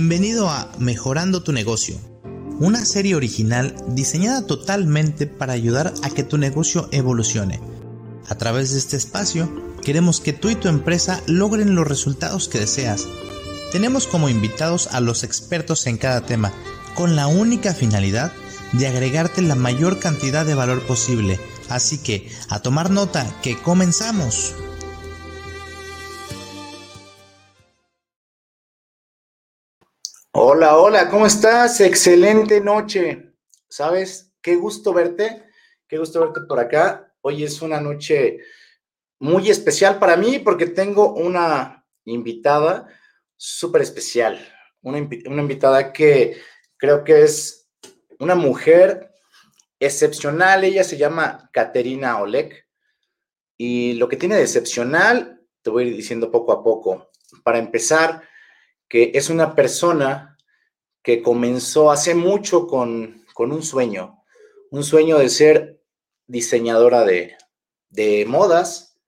Bienvenido a Mejorando tu negocio, una serie original diseñada totalmente para ayudar a que tu negocio evolucione. A través de este espacio, queremos que tú y tu empresa logren los resultados que deseas. Tenemos como invitados a los expertos en cada tema, con la única finalidad de agregarte la mayor cantidad de valor posible. Así que, a tomar nota, que comenzamos. Hola, hola, ¿cómo estás? Excelente noche. ¿Sabes? Qué gusto verte, qué gusto verte por acá. Hoy es una noche muy especial para mí porque tengo una invitada súper especial, una, una, invitada que creo que es una mujer excepcional. Ella se llama Caterina Oleg y lo que tiene de excepcional te voy a ir diciendo poco a poco. Para empezar, que es una persona que comenzó hace mucho con, un sueño, un sueño de ser diseñadora de, de modas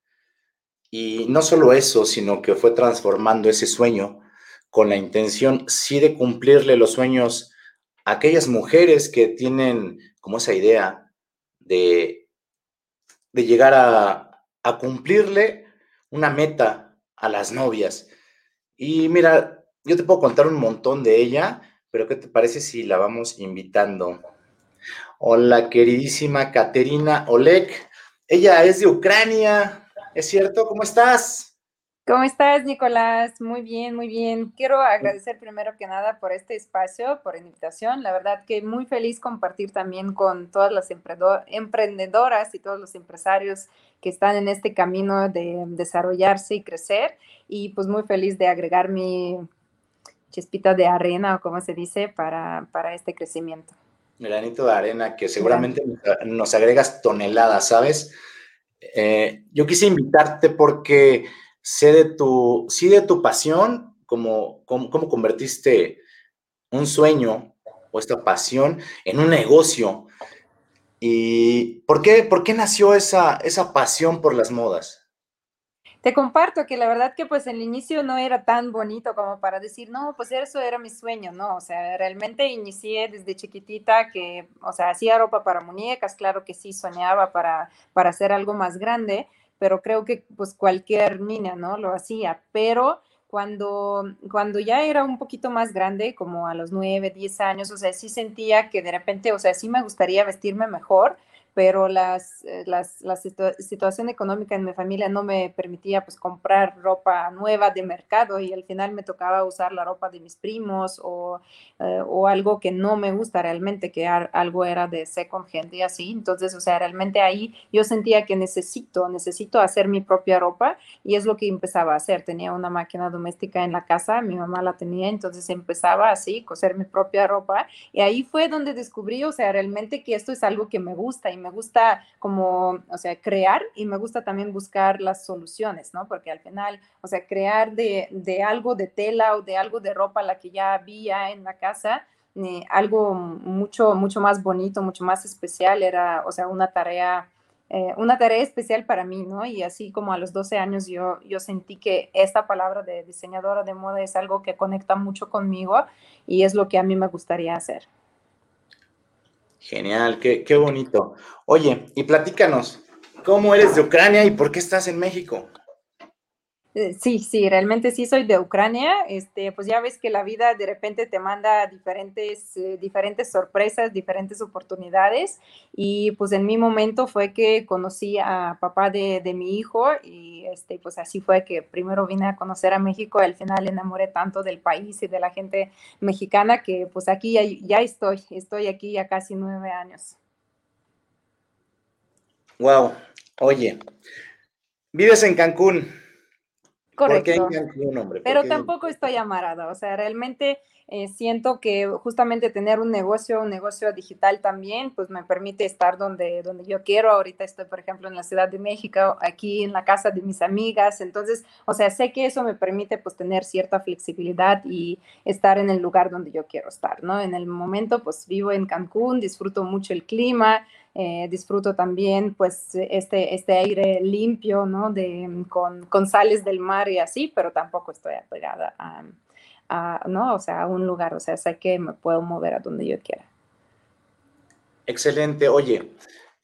y no solo eso, sino que fue transformando ese sueño con la intención sí de cumplirle los sueños a aquellas mujeres que tienen como esa idea de, de llegar a, a cumplirle una meta a las novias. Y mira, yo te puedo contar un montón de ella, pero ¿qué te parece si la vamos invitando? Hola, queridísima Katerina Oleg. Ella es de Ucrania, ¿es cierto? ¿Cómo estás? ¿Cómo estás, Nicolás? Muy bien, muy bien. Quiero agradecer primero que nada por este espacio, por la invitación. La verdad que muy feliz compartir también con todas las emprendedoras y todos los empresarios que están en este camino de desarrollarse y crecer. Y pues muy feliz de agregar mi chispita de arena o como se dice para, para este crecimiento. Granito de arena que seguramente nos agregas toneladas, ¿sabes? Eh, yo quise invitarte porque sé de tu, sí de tu pasión, como cómo, convertiste un sueño o esta pasión en un negocio. ¿Y por qué, por qué nació esa, esa pasión por las modas? Te comparto que la verdad que pues el inicio no era tan bonito como para decir, no, pues eso era mi sueño, ¿no? O sea, realmente inicié desde chiquitita que, o sea, hacía ropa para muñecas, claro que sí, soñaba para, para hacer algo más grande, pero creo que pues cualquier niña, ¿no? Lo hacía, pero cuando, cuando ya era un poquito más grande, como a los nueve, diez años, o sea, sí sentía que de repente, o sea, sí me gustaría vestirme mejor, pero las, eh, las, la situación económica en mi familia no me permitía pues comprar ropa nueva de mercado y al final me tocaba usar la ropa de mis primos o, eh, o algo que no me gusta realmente, que algo era de second hand y así. Entonces, o sea, realmente ahí yo sentía que necesito, necesito hacer mi propia ropa y es lo que empezaba a hacer. Tenía una máquina doméstica en la casa, mi mamá la tenía, entonces empezaba así, coser mi propia ropa y ahí fue donde descubrí, o sea, realmente que esto es algo que me gusta y me gusta como, o sea, crear y me gusta también buscar las soluciones, ¿no? Porque al final, o sea, crear de, de algo de tela o de algo de ropa, la que ya había en la casa, eh, algo mucho, mucho más bonito, mucho más especial, era, o sea, una tarea, eh, una tarea especial para mí, ¿no? Y así como a los 12 años yo, yo sentí que esta palabra de diseñadora de moda es algo que conecta mucho conmigo y es lo que a mí me gustaría hacer. Genial, qué, qué bonito. Oye, y platícanos, ¿cómo eres de Ucrania y por qué estás en México? Eh, sí, sí, realmente sí soy de Ucrania. Este, pues ya ves que la vida de repente te manda diferentes, eh, diferentes sorpresas, diferentes oportunidades. Y pues en mi momento fue que conocí a papá de, de, mi hijo y este, pues así fue que primero vine a conocer a México. Al final enamoré tanto del país y de la gente mexicana que pues aquí ya, ya estoy, estoy aquí ya casi nueve años. Wow, oye, vives en Cancún. Correcto. Pero tampoco estoy amarada, o sea, realmente eh, siento que justamente tener un negocio, un negocio digital también, pues me permite estar donde, donde yo quiero. Ahorita estoy, por ejemplo, en la Ciudad de México, aquí en la casa de mis amigas. Entonces, o sea, sé que eso me permite pues tener cierta flexibilidad y estar en el lugar donde yo quiero estar, ¿no? En el momento, pues vivo en Cancún, disfruto mucho el clima, eh, disfruto también pues este, este aire limpio, ¿no? De, con, con, sales del mar y así, pero tampoco estoy apegada a, a, ¿no? O sea, a un lugar, o sea, sé que me puedo mover a donde yo quiera. Excelente. Oye,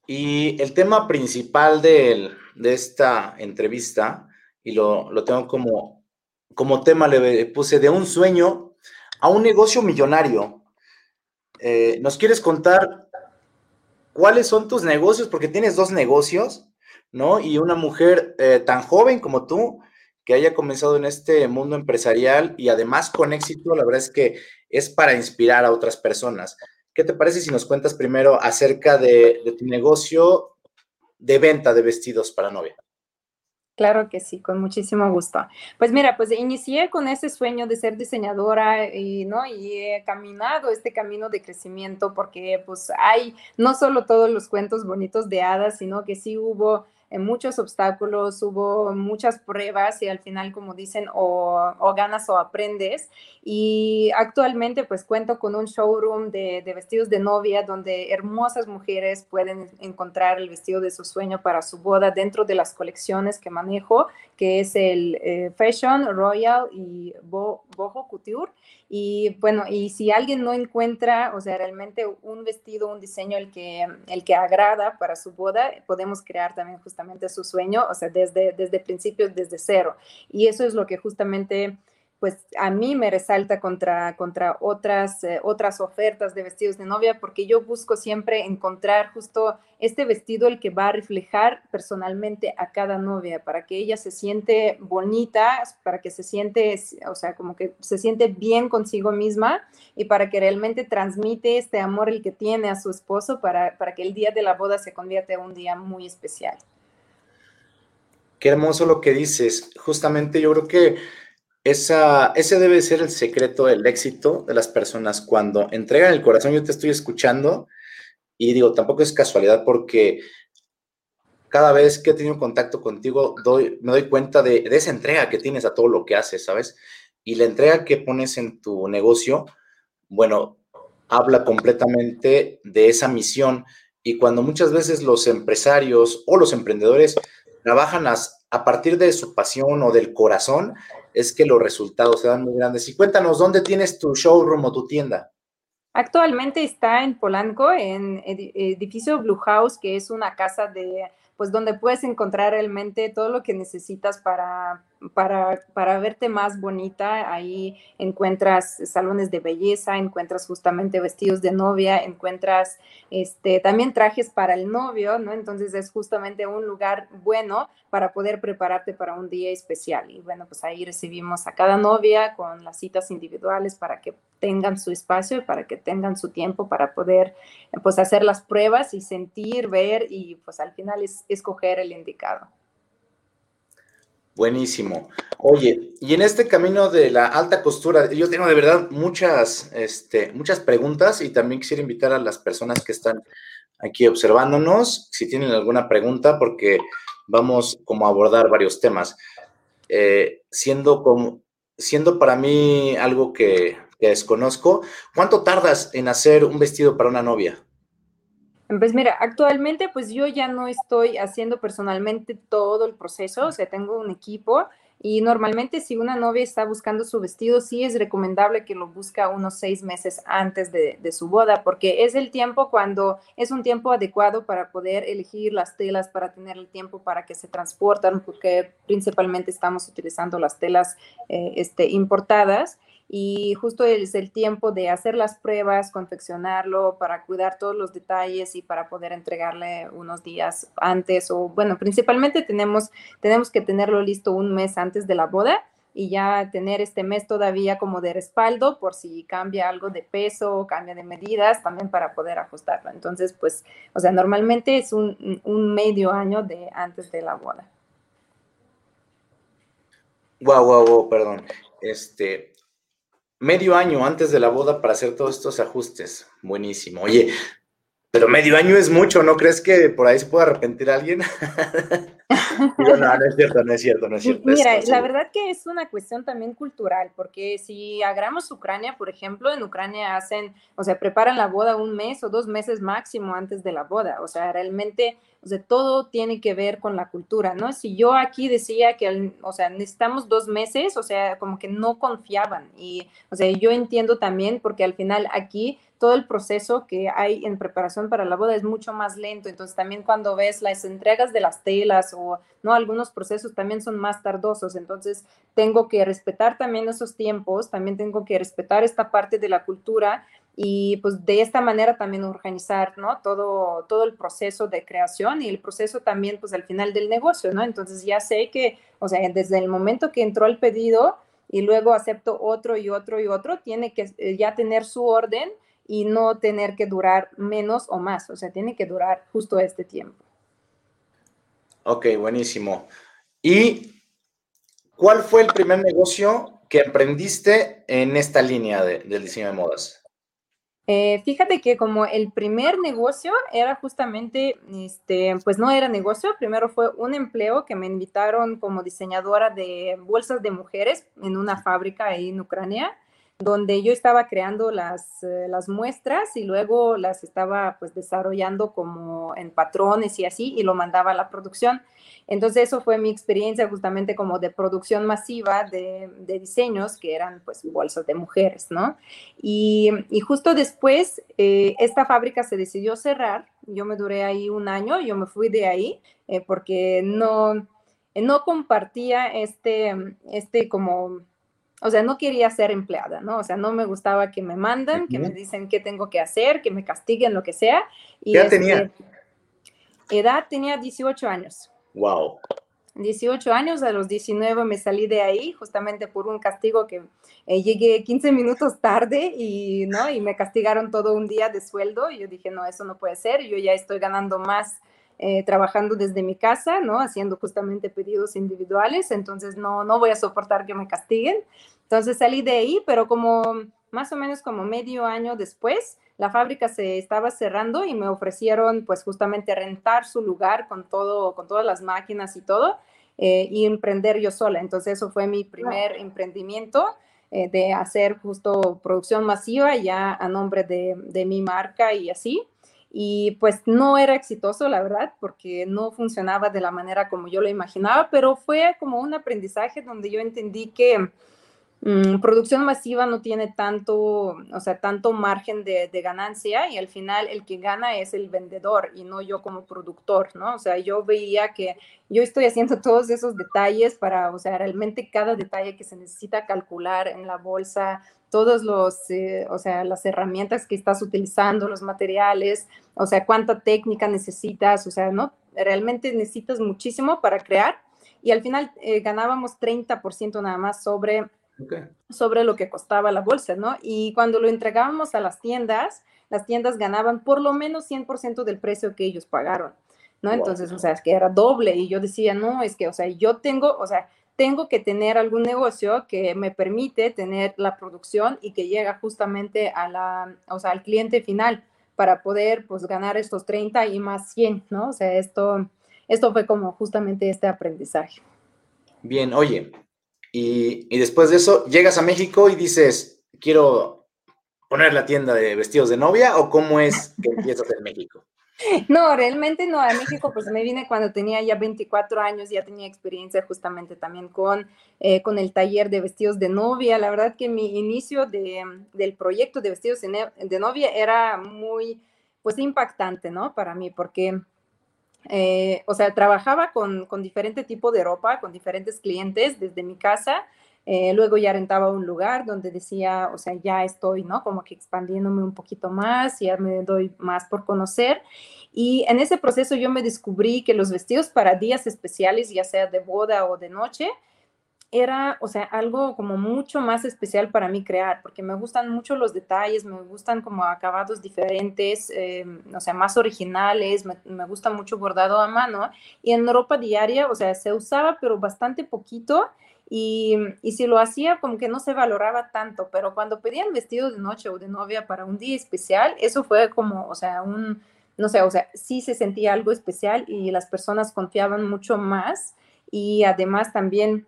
y el tema principal de, esta entrevista, y lo, tengo como, como tema, le puse de un sueño a un negocio millonario. Eh, ¿Nos quieres contar cuáles son tus negocios? Porque tienes dos negocios, ¿no? Y una mujer eh, tan joven como tú, que haya comenzado en este mundo empresarial y además con éxito, la verdad es que es para inspirar a otras personas. ¿Qué te parece si nos cuentas primero acerca de, tu negocio de venta de vestidos para novia? Claro que sí, con muchísimo gusto. Pues mira, pues inicié con ese sueño de ser diseñadora y, ¿no? y he caminado este camino de crecimiento porque pues hay no solo todos los cuentos bonitos de hadas, sino que sí hubo muchos obstáculos, hubo muchas pruebas y al final, como dicen, o, ganas o aprendes. Y actualmente pues cuento con un showroom de, vestidos de novia donde hermosas mujeres pueden encontrar el vestido de su sueño para su boda dentro de las colecciones que manejo, que es el eh, Fashion, Royal y Boho Couture. Y bueno, y si alguien no encuentra, o sea, realmente un vestido, un diseño el que, el que agrada para su boda, podemos crear también justamente su sueño, o sea, desde, desde principios, desde cero. Y eso es lo que justamente pues a mí me resalta contra, contra otras, eh, otras ofertas de vestidos de novia, porque yo busco siempre encontrar justo este vestido el que va a reflejar personalmente a cada novia, para que ella se siente bonita, para que se siente, o sea, como que se siente bien consigo misma y para que realmente transmite este amor el que tiene a su esposo para, para que el día de la boda se convierta en un día muy especial. Qué hermoso lo que dices. Justamente yo creo que esa, ese debe ser el secreto del éxito de las personas cuando entregan el corazón. Yo te estoy escuchando y digo, tampoco es casualidad porque cada vez que he tenido contacto contigo doy, me doy cuenta de, de, esa entrega que tienes a todo lo que haces, ¿sabes? Y la entrega que pones en tu negocio, bueno, habla completamente de esa misión. Y cuando muchas veces los empresarios o los emprendedores trabajan a, a partir de su pasión o del corazón, es que los resultados se dan muy grandes. Y cuéntanos, ¿dónde tienes tu showroom o tu tienda? Actualmente está en Polanco, en edificio Blue House, que es una casa de, pues donde puedes encontrar realmente todo lo que necesitas para, para, para, verte más bonita. Ahí encuentras salones de belleza, encuentras justamente vestidos de novia, encuentras este, también trajes para el novio, ¿no? Entonces es justamente un lugar bueno para poder prepararte para un día especial. Y bueno, pues ahí recibimos a cada novia con las citas individuales para que tengan su espacio y para que tengan su tiempo para poder pues hacer las pruebas y sentir, ver y pues al final es escoger el indicado. Buenísimo. Oye, y en este camino de la alta costura, yo tengo de verdad muchas, este, muchas preguntas y también quisiera invitar a las personas que están aquí observándonos, si tienen alguna pregunta, porque vamos como a abordar varios temas. Eh, siendo, como, siendo para mí algo que, que desconozco, ¿cuánto tardas en hacer un vestido para una novia? Pues mira, actualmente pues yo ya no estoy haciendo personalmente todo el proceso, o sea, tengo un equipo y normalmente si una novia está buscando su vestido, sí es recomendable que lo busque unos seis meses antes de, su boda, porque es el tiempo cuando es un tiempo adecuado para poder elegir las telas, para tener el tiempo para que se transportan, porque principalmente estamos utilizando las telas eh, este, importadas y justo es el tiempo de hacer las pruebas, confeccionarlo para cuidar todos los detalles y para poder entregarle unos días antes o bueno, principalmente tenemos, tenemos que tenerlo listo un mes antes de la boda y ya tener este mes todavía como de respaldo por si cambia algo de peso, cambia de medidas, también para poder ajustarlo. Entonces, pues, o sea, normalmente es un, medio año de antes de la boda. Wow, wow, wow, perdón. Este, medio año antes de la boda para hacer todos estos ajustes. Buenísimo. Oye, pero medio año es mucho, ¿no crees que por ahí se puede arrepentir alguien? no, no es cierto, no es cierto, no es cierto. Mira, la verdad que es una cuestión también cultural, porque si agarramos Ucrania, por ejemplo, en Ucrania hacen, o sea, preparan la boda un mes o dos meses máximo antes de la boda, o sea, realmente, o sea, todo tiene que ver con la cultura, ¿no? Si yo aquí decía que, o sea, necesitamos dos meses, o sea, como que no confiaban y, o sea, yo entiendo también porque al final aquí todo el proceso que hay en preparación para la boda es mucho más lento. Entonces también cuando ves las entregas de las telas o no algunos procesos también son más tardosos. Entonces tengo que respetar también esos tiempos, también tengo que respetar esta parte de la cultura y pues de esta manera también organizar, ¿no? Todo, todo el proceso de creación y el proceso también pues al final del negocio, ¿no? Entonces ya sé que, o sea, desde el momento que entró el pedido y luego acepto otro y otro y otro, tiene que eh, ya tener su orden y no tener que durar menos o más, o sea, tiene que durar justo este tiempo. Ok, buenísimo. ¿Y cuál fue el primer negocio que emprendiste en esta línea del diseño de modas? Eh, fíjate que como el primer negocio era justamente, este, pues no era negocio, primero fue un empleo que me invitaron como diseñadora de bolsas de mujeres en una fábrica ahí en Ucrania donde yo estaba creando las, eh, las muestras y luego las estaba pues desarrollando como en patrones y así y lo mandaba a la producción. Entonces eso fue mi experiencia justamente como de producción masiva de, de diseños que eran pues bolsas de mujeres, ¿no? Y, y justo después eh, esta fábrica se decidió cerrar, yo me duré ahí un año, yo me fui de ahí eh, porque no, no compartía este, este como o sea, no quería ser empleada, ¿no? O sea, no me gustaba que me mandan, que me dicen qué tengo que hacer, que me castiguen, lo que sea. Y ¿Qué edad tenía? Este, edad tenía 18 años. Wow. 18 años, a los 19 me salí de ahí justamente por un castigo que eh, llegué 15 minutos tarde y, ¿no? y me castigaron todo un día de sueldo y yo dije, no, eso no puede ser, yo ya estoy ganando más eh, trabajando desde mi casa, ¿no? Haciendo justamente pedidos individuales, entonces no, no voy a soportar que me castiguen. Entonces salí de ahí, pero como más o menos como medio año después, la fábrica se estaba cerrando y me ofrecieron pues justamente rentar su lugar con todo, con todas las máquinas y todo, eh, y emprender yo sola. Entonces eso fue mi primer emprendimiento. Eh, de hacer justo producción masiva ya a nombre de, de mi marca y así y pues no era exitoso, la verdad, porque no funcionaba de la manera como yo lo imaginaba, pero fue como un aprendizaje donde yo entendí que mm, producción masiva no tiene tanto, o sea, tanto margen de, de, ganancia y al final el que gana es el vendedor y no yo como productor, ¿no? O sea, yo veía que yo estoy haciendo todos esos detalles para, o sea, realmente cada detalle que se necesita calcular en la bolsa, todos los, eh, o sea, las herramientas que estás utilizando, los materiales, o sea, cuánta técnica necesitas, o sea, ¿no? Realmente necesitas muchísimo para crear y al final eh, ganábamos 30% nada más sobre, sobre lo que costaba la bolsa, ¿no? Y cuando lo entregábamos a las tiendas, las tiendas ganaban por lo menos 100% del precio que ellos pagaron, ¿no? Entonces, o sea, es que era doble y yo decía, no, es que, o sea, yo tengo, o sea, tengo que tener algún negocio que me permite tener la producción y que llega justamente a la, o sea, al cliente final para poder pues ganar estos 30 y más 100, ¿no? O sea, esto, esto fue como justamente este aprendizaje. Bien, oye, y, y después de eso llegas a México y dices, quiero poner la tienda de vestidos de novia o cómo es que empiezas en México? No, realmente no. A México pues me vine cuando tenía ya 24 años, ya tenía experiencia justamente también con, eh, con el taller de vestidos de novia. La verdad que mi inicio de, del proyecto de vestidos de, novia era muy pues impactante, ¿no? Para mí, porque, eh, o sea, trabajaba con, con diferente tipo de ropa, con diferentes clientes desde mi casa eh, luego ya rentaba un lugar donde decía, o sea, ya estoy, ¿no? Como que expandiéndome un poquito más, ya me doy más por conocer. Y en ese proceso yo me descubrí que los vestidos para días especiales, ya sea de boda o de noche, era, o sea, algo como mucho más especial para mí crear, porque me gustan mucho los detalles, me gustan como acabados diferentes, eh, o sea, más originales, me, me, gusta mucho bordado a mano. Y en ropa diaria, o sea, se usaba, pero bastante poquito. Y, si lo hacía, como que no se valoraba tanto, pero cuando pedían vestido de noche o de novia para un día especial, eso fue como, o sea, un, no sé, o sea, sí se sentía algo especial y las personas confiaban mucho más y además también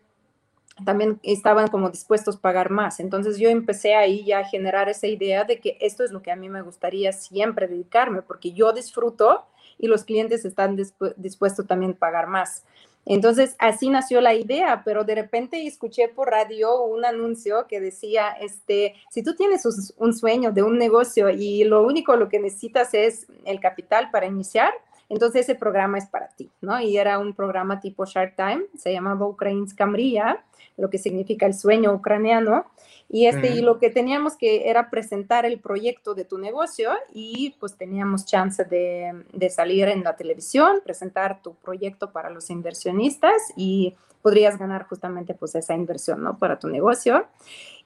también estaban como dispuestos a pagar más. Entonces yo empecé ahí ya a generar esa idea de que esto es lo que a mí me gustaría siempre dedicarme, porque yo disfruto y los clientes están dispuestos también a pagar más. Entonces, así nació la idea, pero de repente escuché por radio un anuncio que decía, este, si tú tienes un sueño de un negocio y lo único lo que necesitas es el capital para iniciar, entonces ese programa es para ti, ¿no? Y era un programa tipo Shark Time, se llamaba Ukrainska Mria, lo que significa el sueño ucraniano. Y, este, y lo que teníamos que era presentar el proyecto de tu negocio y pues teníamos chance de, de, salir en la televisión, presentar tu proyecto para los inversionistas y podrías ganar justamente pues esa inversión, ¿no? Para tu negocio.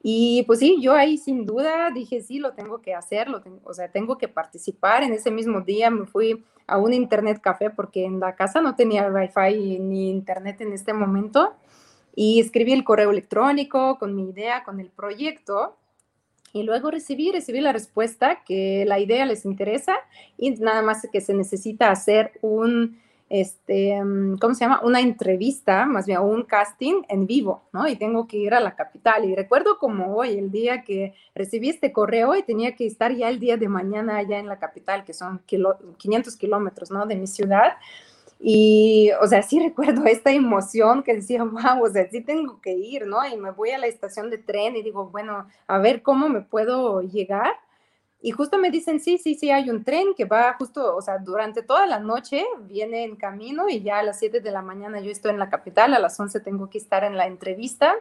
Y pues sí, yo ahí sin duda dije, sí, lo tengo que hacer, lo tengo, o sea, tengo que participar. En ese mismo día me fui a un internet café porque en la casa no tenía wifi ni internet en este momento y escribí el correo electrónico con mi idea, con el proyecto. Y luego recibí, recibí la respuesta que la idea les interesa y nada más que se necesita hacer un, este, ¿cómo se llama? Una entrevista, más bien un casting en vivo, ¿no? Y tengo que ir a la capital. Y recuerdo como hoy, el día que recibí este correo y tenía que estar ya el día de mañana allá en la capital, que son 500 kilómetros, ¿no? De mi ciudad. Y, o sea, sí recuerdo esta emoción que decía, wow, o sea, sí tengo que ir, ¿no? Y me voy a la estación de tren y digo, bueno, a ver cómo me puedo llegar. Y justo me dicen, sí, sí, sí, hay un tren que va justo, o sea, durante toda la noche viene en camino y ya a las 7 de la mañana yo estoy en la capital, a las 11 tengo que estar en la entrevista.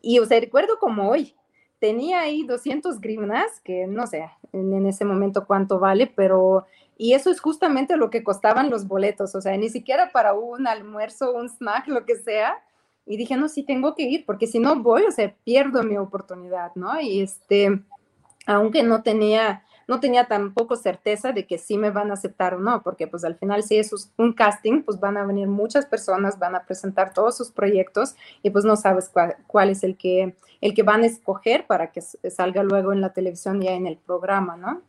Y, o sea, recuerdo como hoy, tenía ahí 200 grinas, que no sé en, en ese momento cuánto vale, pero y eso es justamente lo que costaban los boletos, o sea, ni siquiera para un almuerzo, un snack, lo que sea. Y dije, no, sí tengo que ir, porque si no voy, o sea, pierdo mi oportunidad, ¿no? Y este, aunque no tenía, no tenía tampoco certeza de que sí me van a aceptar o no, porque pues al final si es un casting, pues van a venir muchas personas, van a presentar todos sus proyectos y pues no sabes cuál, cuál es el que, el que van a escoger para que salga luego en la televisión ya en el programa, ¿no?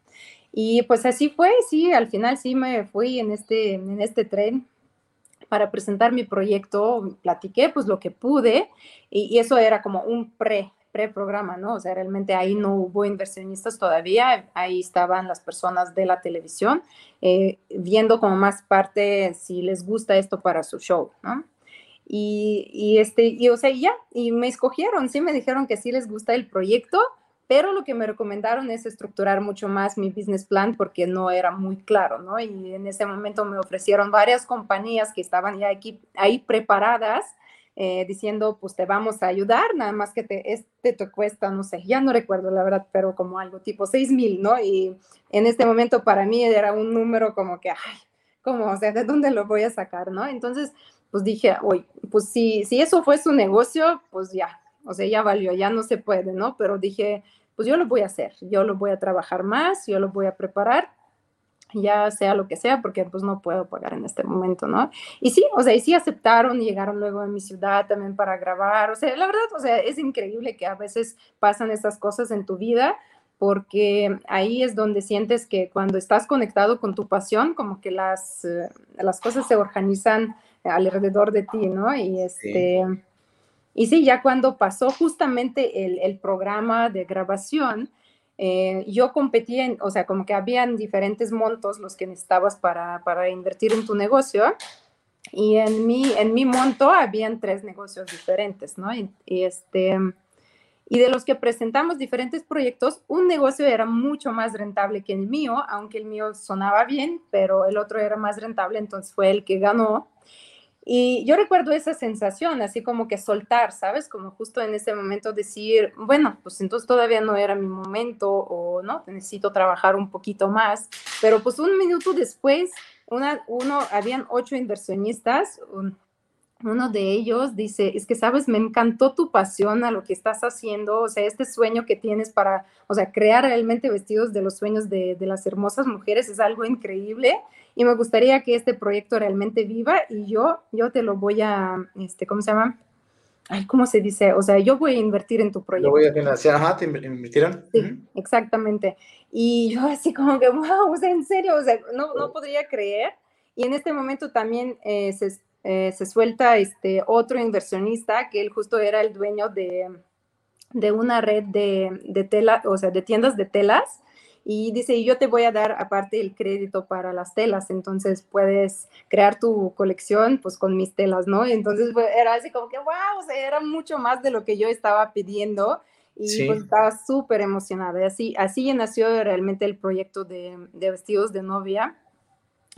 Y pues así fue, sí, al final sí me fui en este, en este tren para presentar mi proyecto, platiqué pues lo que pude y, eso era como un pre, pre-programa, ¿no? O sea, realmente ahí no hubo inversionistas todavía, ahí estaban las personas de la televisión eh, viendo como más parte si les gusta esto para su show, ¿no? Y, y este, y o sea, ya, y me escogieron, sí me dijeron que sí les gusta el proyecto, pero lo que me recomendaron es estructurar mucho más mi business plan porque no era muy claro, ¿no? Y en ese momento me ofrecieron varias compañías que estaban ya aquí, ahí preparadas, eh, diciendo, pues te vamos a ayudar, nada más que te, este te cuesta, no sé, ya no recuerdo la verdad, pero como algo tipo 6 mil, ¿no? Y en este momento para mí era un número como que, ay, ¿cómo? O sea, ¿de dónde lo voy a sacar, no? Entonces, pues dije, oye, pues si, si eso fue su negocio, pues ya, o sea, ya valió, ya no se puede, ¿no? Pero dije, pues yo lo voy a hacer, yo lo voy a trabajar más, yo lo voy a preparar, ya sea lo que sea, porque pues no puedo pagar en este momento, ¿no? Y sí, o sea, y sí aceptaron, llegaron luego a mi ciudad también para grabar, o sea, la verdad, o sea, es increíble que a veces pasan estas cosas en tu vida, porque ahí es donde sientes que cuando estás conectado con tu pasión, como que las, eh, las cosas se organizan alrededor de ti, ¿no? Y este... Y sí, ya cuando pasó justamente el, programa de grabación, eh, yo competí en, o sea, como que habían diferentes montos los que necesitabas para, para invertir en tu negocio. Y en mi, en mi monto habían tres negocios diferentes, ¿no? Y, este, y de los que presentamos diferentes proyectos, un negocio era mucho más rentable que el mío, aunque el mío sonaba bien, pero el otro era más rentable, entonces fue el que ganó. Y yo recuerdo esa sensación, así como que soltar, ¿sabes? Como justo en ese momento decir, bueno, pues entonces todavía no era mi momento o no, necesito trabajar un poquito más. Pero pues un minuto después, una, uno, habían ocho inversionistas, uno de ellos dice, es que sabes, me encantó tu pasión a lo que estás haciendo, o sea, este sueño que tienes para, o sea, crear realmente vestidos de los sueños de, de las hermosas mujeres es algo increíble y me gustaría que este proyecto realmente viva y yo, yo te lo voy a, este, ¿cómo se llama? ay, ¿cómo se dice? O sea, yo voy a invertir en tu proyecto. Yo voy a financiar, ajá, ¿te invirtieron? Sí, exactamente. Y yo así como que, wow, o sea, en serio, o sea, no, no podría creer. Y en este momento también eh, se, eh, se, suelta este otro inversionista, que él justo era el dueño de, de una red de, de tela, o sea, de tiendas de telas y dice, yo te voy a dar aparte el crédito para las telas, entonces puedes crear tu colección pues con mis telas, ¿no? Entonces era así como que, wow, o sea, era mucho más de lo que yo estaba pidiendo y pues estaba súper emocionada. Y así, así nació realmente el proyecto de, de vestidos de novia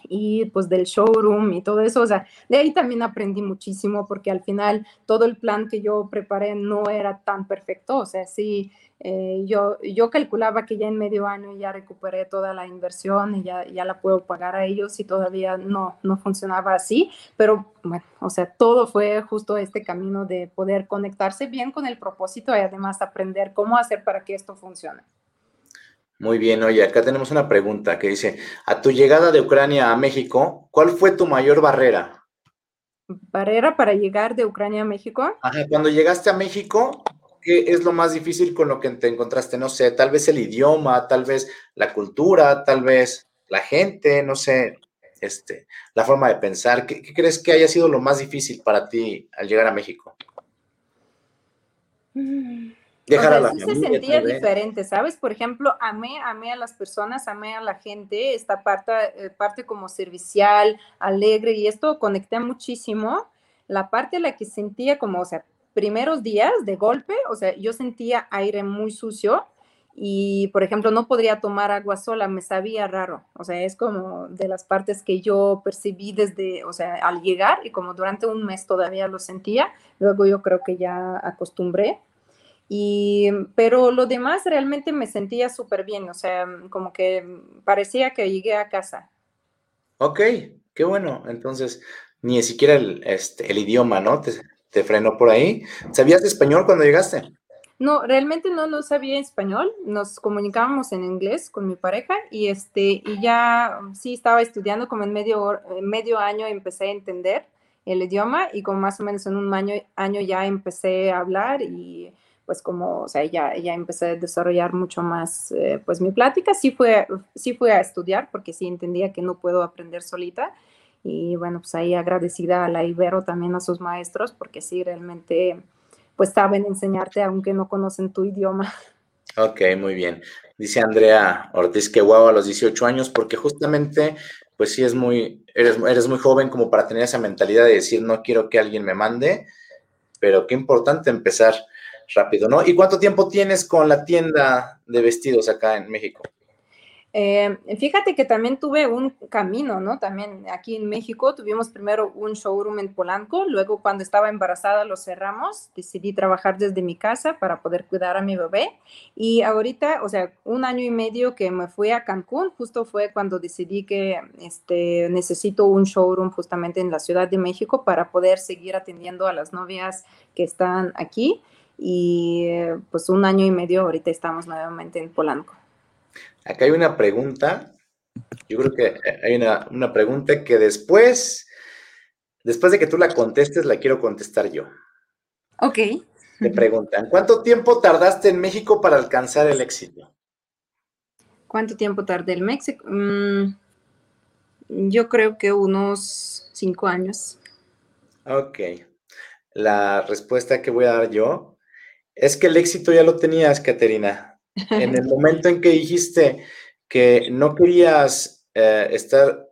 y pues del showroom y todo eso, o sea, de ahí también aprendí muchísimo porque al final todo el plan que yo preparé no era tan perfecto, o sea, sí, eh, yo, yo calculaba que ya en medio año ya recuperé toda la inversión y ya, ya la puedo pagar a ellos y todavía no, no funcionaba así, pero bueno, o sea, todo fue justo este camino de poder conectarse bien con el propósito y además aprender cómo hacer para que esto funcione. Muy bien, oye, acá tenemos una pregunta que dice, a tu llegada de Ucrania a México, ¿cuál fue tu mayor barrera? ¿Barrera para llegar de Ucrania a México? Ajá, cuando llegaste a México, ¿qué es lo más difícil con lo que te encontraste? No sé, tal vez el idioma, tal vez la cultura, tal vez la gente, no sé, este, la forma de pensar. ¿Qué, qué crees que haya sido lo más difícil para ti al llegar a México? Mm sí se sentía diferente, ¿sabes? Por ejemplo, amé, amé a las personas, amé a la gente, esta parte, eh, parte como servicial, alegre, y esto conecté muchísimo. La parte en la que sentía como, o sea, primeros días de golpe, o sea, yo sentía aire muy sucio y, por ejemplo, no podría tomar agua sola, me sabía raro, o sea, es como de las partes que yo percibí desde, o sea, al llegar y como durante un mes todavía lo sentía, luego yo creo que ya acostumbré y, pero lo demás realmente me sentía súper bien, o sea, como que parecía que llegué a casa. Ok, qué bueno. Entonces, ni siquiera el, este, el idioma, ¿no? Te, te, frenó por ahí. ¿Sabías español cuando llegaste? No, realmente no, no sabía español. Nos comunicábamos en inglés con mi pareja y, este, y ya sí estaba estudiando como en medio, medio año empecé a entender el idioma y como más o menos en un año, año ya empecé a hablar y pues como, o sea, ya, ya empecé a desarrollar mucho más, eh, pues mi plática, sí fue, sí fue a estudiar porque sí entendía que no puedo aprender solita y bueno, pues ahí agradecida a la Ibero también a sus maestros porque sí realmente pues saben enseñarte aunque no conocen tu idioma. Ok, muy bien. Dice Andrea Ortiz que guau a los 18 años porque justamente pues sí es muy, eres, eres muy joven como para tener esa mentalidad de decir no quiero que alguien me mande, pero qué importante empezar rápido, ¿no? ¿Y cuánto tiempo tienes con la tienda de vestidos acá en México? Eh, fíjate que también tuve un camino, ¿no? También aquí en México tuvimos primero un showroom en Polanco, luego cuando estaba embarazada lo cerramos, decidí trabajar desde mi casa para poder cuidar a mi bebé y ahorita, o sea, un año y medio que me fui a Cancún, justo fue cuando decidí que este, necesito un showroom justamente en la Ciudad de México para poder seguir atendiendo a las novias que están aquí y pues un año y medio ahorita estamos nuevamente en Polanco. Acá hay una pregunta, yo creo que hay una, una pregunta que después, después de que tú la contestes, la quiero contestar yo. Ok. Te preguntan, ¿cuánto tiempo tardaste en México para alcanzar el éxito? ¿Cuánto tiempo tardé en México? Mm, yo creo que unos cinco años. Ok. La respuesta que voy a dar yo es que el éxito ya lo tenías, Caterina. En el momento en que dijiste que no querías eh, estar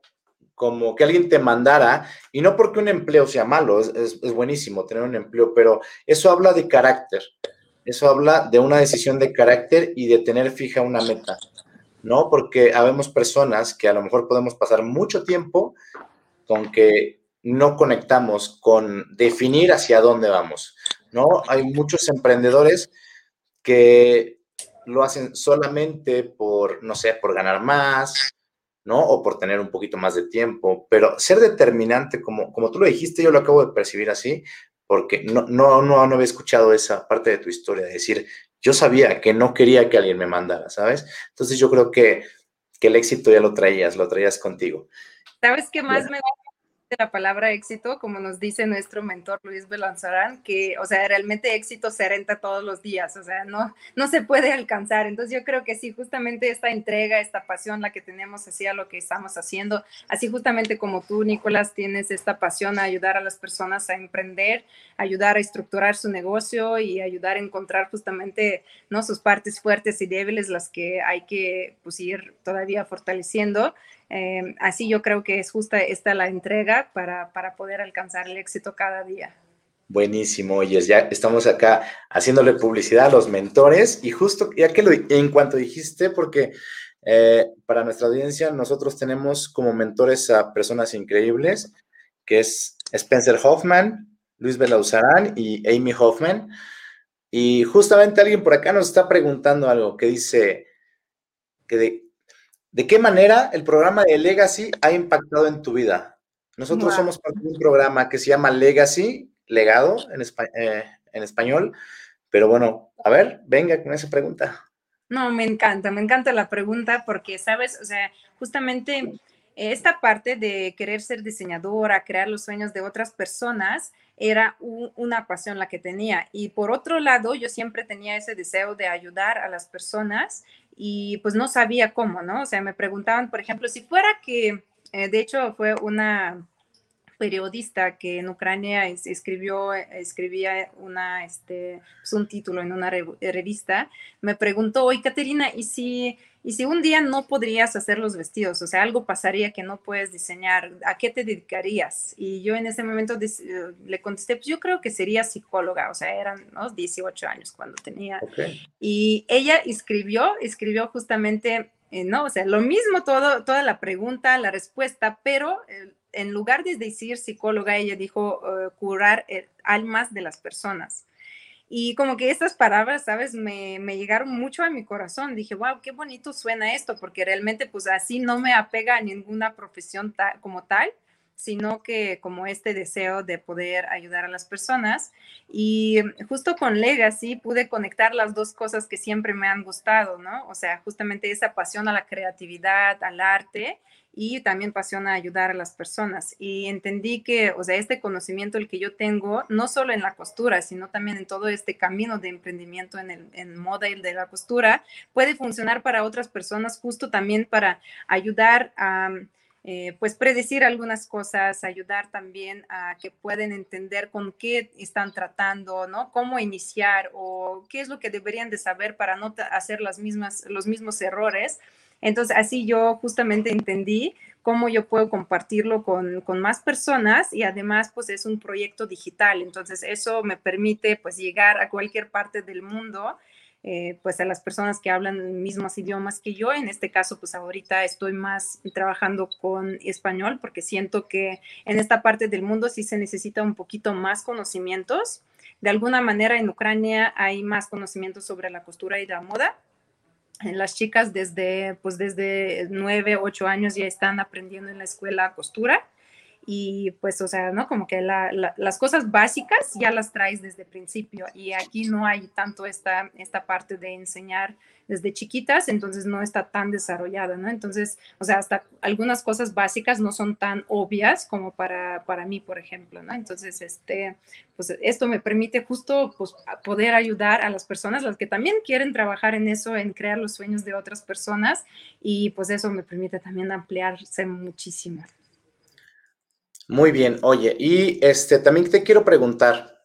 como que alguien te mandara, y no porque un empleo sea malo, es, buenísimo tener un empleo, pero eso habla de carácter, eso habla de una decisión de carácter y de tener fija una meta, ¿no? Porque habemos personas que a lo mejor podemos pasar mucho tiempo con que no conectamos con definir hacia dónde vamos. ¿No? Hay muchos emprendedores que lo hacen solamente por, no sé, por ganar más, ¿no? O por tener un poquito más de tiempo, pero ser determinante, como, como tú lo dijiste, yo lo acabo de percibir así, porque no, no, no, no había escuchado esa parte de tu historia, de decir, yo sabía que no quería que alguien me mandara, ¿sabes? Entonces yo creo que, que el éxito ya lo traías, lo traías contigo. ¿Sabes qué más me la palabra éxito, como nos dice nuestro mentor Luis Belanzarán, que, o sea, realmente éxito se renta todos los días, o sea, no, no se puede alcanzar. Entonces yo creo que sí, justamente esta entrega, esta pasión, la que tenemos hacia lo que estamos haciendo, así justamente como tú, Nicolás, tienes esta pasión a ayudar a las personas a emprender, ayudar a estructurar su negocio y ayudar a encontrar justamente, ¿no? Sus partes fuertes y débiles, las que hay que, pues, ir todavía fortaleciendo. Em, así yo creo que es justa esta la entrega para, para poder alcanzar el éxito cada día. Buenísimo, oyes, ya estamos acá haciéndole publicidad a los mentores y justo ya que lo, en cuanto dijiste, porque eh, para nuestra audiencia nosotros tenemos como mentores a personas increíbles, que es Spencer Hoffman, Luis Belauzarán y Amy Hoffman. Y justamente alguien por acá nos está preguntando algo que dice que de, ¿De qué manera el programa de Legacy ha impactado en tu vida? Nosotros somos parte de un programa que se llama Legacy, legado eh, en, español, pero bueno, a ver, venga con esa pregunta. No, me encanta, me encanta la pregunta porque, sabes, o sea, justamente esta parte de querer ser diseñadora, crear los sueños de otras personas, era una pasión la que tenía. Y por otro lado, yo siempre tenía ese deseo de ayudar a las personas y pues no sabía cómo, ¿no? O sea, me preguntaban, por ejemplo, si fuera que, eh, de hecho, fue una periodista que en Ucrania escribió, escribía una, este, pues, un título en una revista, me preguntó, oye, Caterina, ¿y si y si un día no podrías hacer los vestidos, o sea, algo pasaría que no puedes diseñar, ¿a qué te dedicarías? Y yo en ese momento eh, le contesté, pues yo creo que sería psicóloga, o sea, eran 18 años cuando tenía. Y ella escribió, escribió justamente, eh, ¿no? O sea, lo mismo todo, toda la pregunta, la respuesta, pero eh, en lugar de decir psicóloga, ella dijo curar almas de las personas. Y como que estas palabras, ¿sabes? Me, me, llegaron mucho a mi corazón. Dije, wow, qué bonito suena esto, porque realmente pues así no me apega a ninguna profesión como tal, sino que como este deseo de poder ayudar a las personas. Y justo con Legacy pude conectar las dos cosas que siempre me han gustado, ¿no? O sea, justamente esa pasión a la creatividad, al arte y también pasión a ayudar a las personas. Y entendí que, o sea, este conocimiento el que yo tengo, no solo en la costura, sino también en todo este camino de emprendimiento en el en moda y de la costura, puede funcionar para otras personas, justo también para ayudar a... Eh, pues predecir algunas cosas, ayudar también a que puedan entender con qué están tratando, ¿no? Cómo iniciar o qué es lo que deberían de saber para no hacer las mismas, los mismos errores entonces, así yo justamente entendí cómo yo puedo compartirlo con, más personas y además, pues es un proyecto digital. Entonces, eso me permite, pues, llegar a cualquier parte del mundo. Eh, pues a las personas que hablan mismos idiomas que yo. En este caso, pues ahorita estoy más trabajando con español porque siento que en esta parte del mundo sí se necesita un poquito más conocimientos. De alguna manera en Ucrania hay más conocimientos sobre la costura y la moda, las chicas desde, pues desde nueve, ocho años ya están aprendiendo en la escuela costura y pues, o sea, ¿no? Como que las cosas básicas ya las traes desde el principio y aquí no hay tanto esta, esta parte de enseñar desde chiquitas, entonces no está tan desarrollada, ¿no? Entonces, o sea, hasta algunas cosas básicas no son tan obvias como para, para mí, por ejemplo, ¿no? Entonces, este, pues esto me permite justo pues, poder ayudar a las personas, las que también quieren trabajar en eso, en crear los sueños de otras personas y pues eso me permite también ampliarse muchísimo. Muy bien, oye, y este también te quiero preguntar,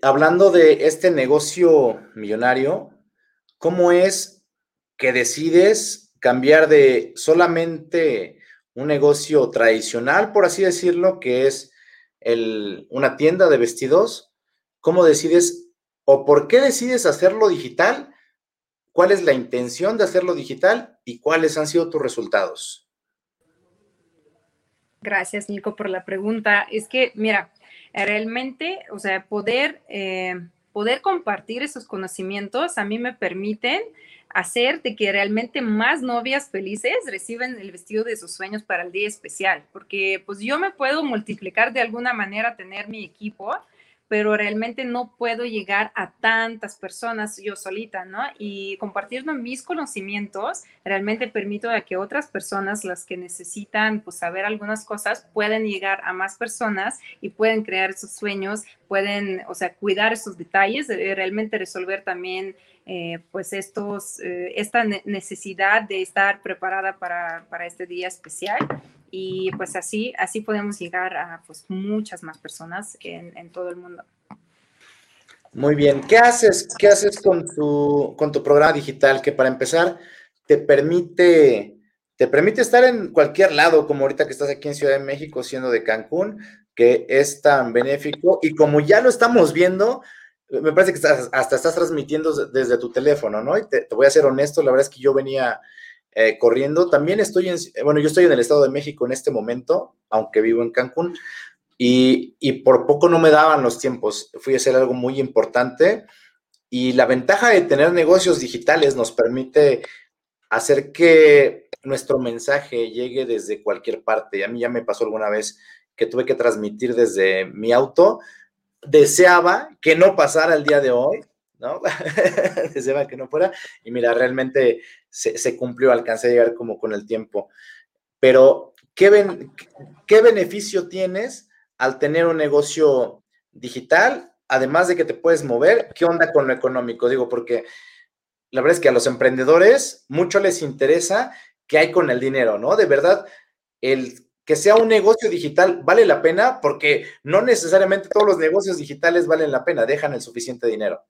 hablando de este negocio millonario, ¿cómo es que decides cambiar de solamente un negocio tradicional, por así decirlo, que es una tienda de vestidos? ¿Cómo decides o por qué decides hacerlo digital? ¿Cuál es la intención de hacerlo digital y cuáles han sido tus resultados? Gracias, Nico, por la pregunta. Es que, mira, realmente, o sea, poder, eh, poder compartir esos conocimientos a mí me permiten hacer de que realmente más novias felices reciben el vestido de sus sueños para el día especial, porque pues yo me puedo multiplicar de alguna manera, tener mi equipo, pero realmente no puedo llegar a tantas personas yo solita, ¿no? Y compartiendo mis conocimientos, realmente permito a que otras personas, las que necesitan pues, saber algunas cosas, puedan llegar a más personas y pueden crear esos sueños, pueden, o sea, cuidar esos detalles, eh, realmente resolver también eh, pues estos, eh, esta necesidad de estar preparada para, para, este día especial. Y pues así, así podemos llegar a pues, muchas más personas en, en, todo el mundo. Muy bien, ¿qué haces, qué haces con, tu, con tu programa digital que para empezar te permite, te permite estar en cualquier lado, como ahorita que estás aquí en Ciudad de México siendo de Cancún, que es tan benéfico. Y como ya lo estamos viendo, me parece que hasta estás transmitiendo desde tu teléfono, ¿no? Y te, voy a ser honesto, la verdad es que yo venía eh, corriendo. También estoy en, bueno, yo estoy en el Estado de México en este momento, aunque vivo en Cancún, y, y por poco no me daban los tiempos. Fui a hacer algo muy importante y la ventaja de tener negocios digitales nos permite hacer que nuestro mensaje llegue desde cualquier parte. A mí ya me pasó alguna vez que tuve que transmitir desde mi auto deseaba que no pasara el día de hoy, ¿no? deseaba que no fuera. Y mira, realmente se, cumplió, alcancé a llegar como con el tiempo. Pero, ¿qué, ¿qué beneficio tienes al tener un negocio digital? Además de que te puedes mover, ¿qué onda con lo económico? Digo, porque la verdad es que a los emprendedores mucho les interesa qué hay con el dinero, ¿no? De verdad, el que sea un negocio digital vale la pena porque no necesariamente todos los negocios digitales valen la pena, dejan el suficiente dinero.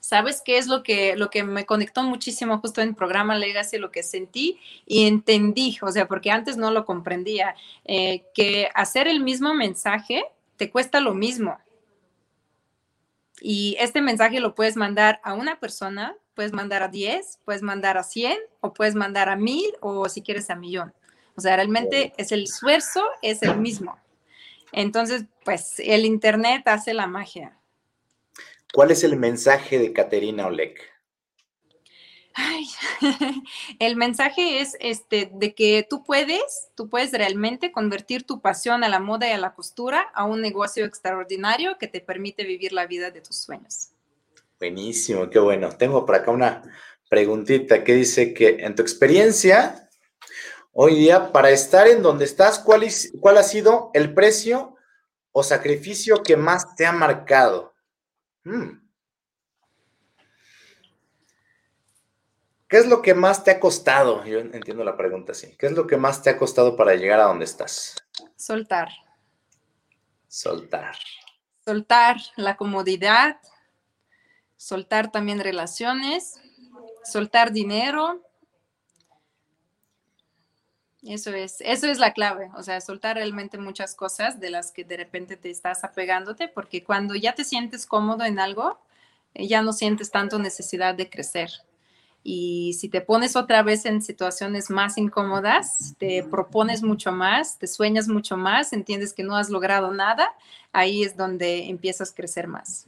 ¿Sabes qué es lo que, lo que me conectó muchísimo justo en el programa Legacy, lo que sentí y entendí, o sea, porque antes no lo comprendía, eh, que hacer el mismo mensaje te cuesta lo mismo. Y este mensaje lo puedes mandar a una persona, puedes mandar a 10, puedes mandar a 100 o puedes mandar a 1000 o si quieres a millón. O sea, realmente es el esfuerzo, es el mismo. Entonces, pues el Internet hace la magia. ¿Cuál es el mensaje de Caterina Oleg? Ay, el mensaje es este de que tú puedes, tú puedes realmente convertir tu pasión a la moda y a la costura a un negocio extraordinario que te permite vivir la vida de tus sueños. Buenísimo, qué bueno. Tengo por acá una preguntita que dice que en tu experiencia, Hoy día, para estar en donde estás, ¿cuál, ¿cuál ha sido el precio o sacrificio que más te ha marcado? Hmm. ¿Qué es lo que más te ha costado? Yo entiendo la pregunta así. ¿Qué es lo que más te ha costado para llegar a donde estás? Soltar. Soltar. Soltar la comodidad, soltar también relaciones, soltar dinero, eso es, eso es la clave, o sea, soltar realmente muchas cosas de las que de repente te estás apegándote, porque cuando ya te sientes cómodo en algo, eh, ya no sientes tanto necesidad de crecer. Y si te pones otra vez en situaciones más incómodas, te propones mucho más, te sueñas mucho más, entiendes que no has logrado nada, ahí es donde empiezas a crecer más.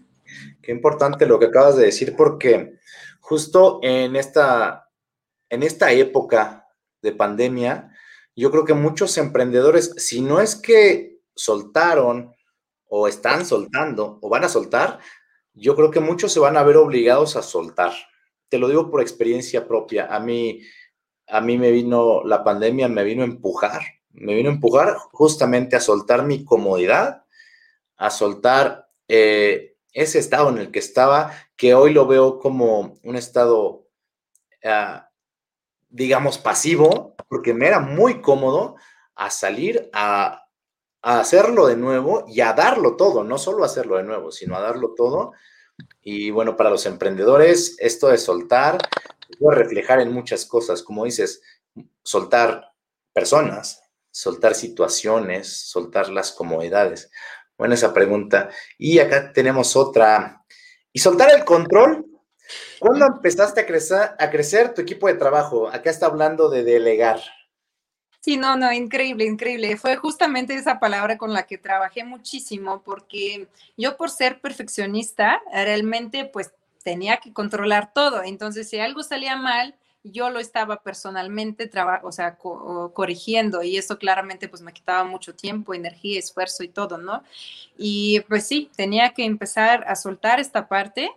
Qué importante lo que acabas de decir, porque justo en esta, en esta época de pandemia, yo creo que muchos emprendedores, si no es que soltaron o están soltando o van a soltar, yo creo que muchos se van a ver obligados a soltar. Te lo digo por experiencia propia. A mí, a mí me vino la pandemia, me vino a empujar, me vino a empujar justamente a soltar mi comodidad, a soltar eh, ese estado en el que estaba, que hoy lo veo como un estado, ah, digamos, pasivo, porque me era muy cómodo a salir a, hacerlo de nuevo y a darlo todo, no solo hacerlo de nuevo, sino a darlo todo. Y bueno, para los emprendedores, esto de soltar puede reflejar en muchas cosas, como dices, soltar personas, soltar situaciones, soltar las comodidades. Buena esa pregunta. Y acá tenemos otra. ¿Y soltar el control? ¿Cuándo empezaste a crecer, a crecer tu equipo de trabajo? Acá está hablando de delegar. Sí, no, no, increíble, increíble. Fue justamente esa palabra con la que trabajé muchísimo porque yo por ser perfeccionista, realmente pues tenía que controlar todo. Entonces, si algo salía mal, yo lo estaba personalmente, o sea, corrigiendo y eso claramente pues me quitaba mucho tiempo, energía, esfuerzo y todo, ¿no? Y pues sí, tenía que empezar a soltar esta parte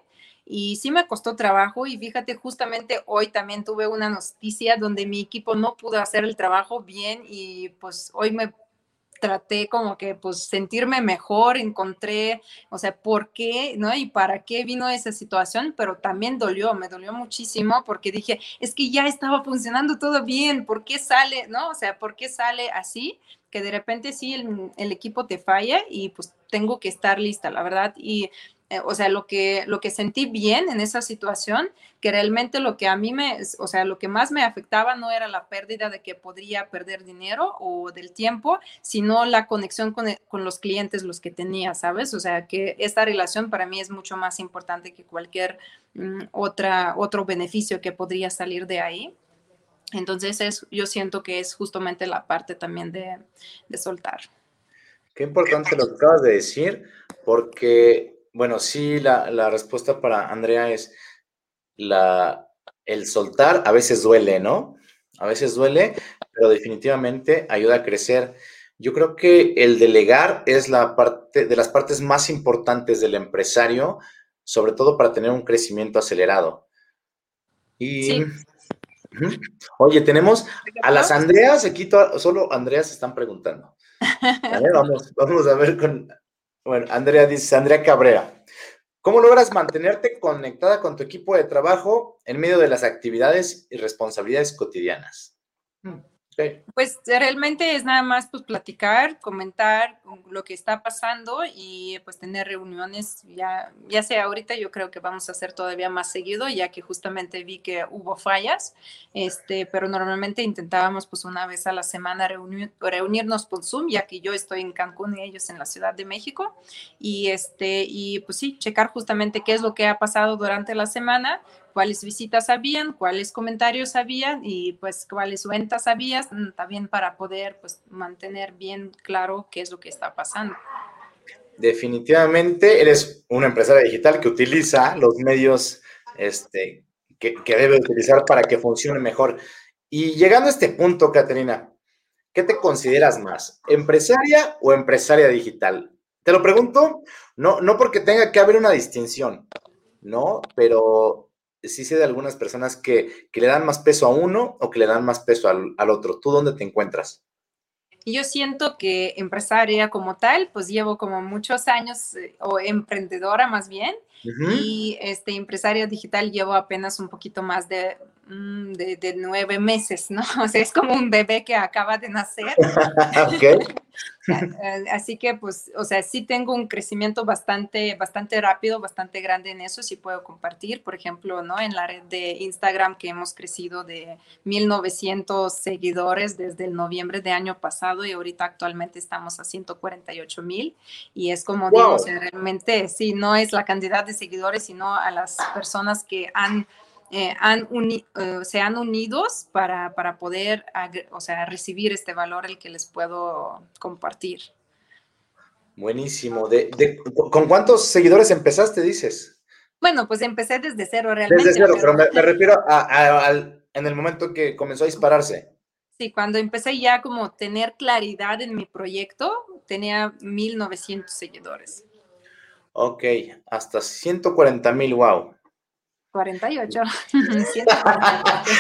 y sí me costó trabajo y fíjate, justamente hoy también tuve una noticia donde mi equipo no pudo hacer el trabajo bien y pues hoy me traté como que pues sentirme mejor, encontré, o sea, por qué, ¿no? Y para qué vino esa situación, pero también dolió, me dolió muchísimo porque dije, es que ya estaba funcionando todo bien, ¿por qué sale, ¿no? O sea, ¿por qué sale así? Que de repente sí el, el equipo te falla y pues tengo que estar lista, la verdad. Y eh, o sea, lo que, lo que sentí bien en esa situación, que realmente lo que a mí me, o sea, lo que más me afectaba no era la pérdida de que podría perder dinero o del tiempo, sino la conexión con, con los clientes, los que tenía, ¿sabes? O sea, que esta relación para mí es mucho más importante que cualquier mm, otra, otro beneficio que podría salir de ahí. Entonces, es, yo siento que es justamente la parte también de, de soltar. Qué importante lo que acabas de decir, porque bueno, sí, la, respuesta para Andrea es la, el soltar a veces duele, ¿no? A veces duele, pero definitivamente ayuda a crecer. Yo creo que el delegar es la parte de las partes más importantes del empresario, sobre todo para tener un crecimiento acelerado. Y oye, tenemos a las Andreas, aquí solo Andreas están preguntando. vamos, vamos a ver con bueno, Andrea dice, Andrea Cabrera, ¿cómo logras mantenerte conectada con tu equipo de trabajo en medio de las actividades y responsabilidades cotidianas? Hmm. Pues realmente es nada más pues platicar, comentar lo que está pasando y pues tener reuniones, ya, ya sea ahorita yo creo que vamos a hacer todavía más seguido, ya que justamente vi que hubo fallas, este, pero normalmente intentábamos pues una vez a la semana reunirnos por Zoom, ya que yo estoy en Cancún y ellos en la Ciudad de México, y este, y pues sí, checar justamente qué es lo que ha pasado durante la semana, cuáles visitas habían, cuáles comentarios habían y pues cuáles ventas había, mm, también para poder pues mantener bien claro qué es lo que está pasando. Definitivamente eres una empresaria digital que utiliza los medios este, que, debe utilizar para que funcione mejor. Y llegando a este punto, Caterina, ¿qué te consideras más? ¿Empresaria o empresaria digital? Te lo pregunto, no, no porque tenga que haber una distinción, ¿no? Pero sí sé de algunas personas que, le dan más peso a uno o que le dan más peso al, al otro. ¿Tú dónde te encuentras? Y yo siento que empresaria como tal, pues llevo como muchos años, eh, o emprendedora más bien, y este, empresaria digital llevo apenas un poquito más de, mm, de, nueve meses, ¿no? O sea, es como un bebé que acaba de nacer. Eh, así que, pues, o sea, sí tengo un crecimiento bastante, bastante rápido, bastante grande en eso, sí puedo compartir, por ejemplo, ¿no? En la red de Instagram que hemos crecido de 1900 seguidores desde el noviembre de año pasado y ahorita actualmente estamos a 148 mil y es como digo, realmente sí, no es la cantidad de seguidores, sino a las personas que han, eh, han eh, se han unidos para, para poder, o sea, recibir este valor el que les puedo compartir. Buenísimo. De, ¿Con cuántos seguidores empezaste, dices? Bueno, pues empecé desde cero realmente. Desde cero, pero, me, refiero a, en el momento que comenzó a dispararse. Sí, cuando empecé ya como tener claridad en mi proyecto, tenía 1900 seguidores. Ok, hasta 140 mil, wow. 48.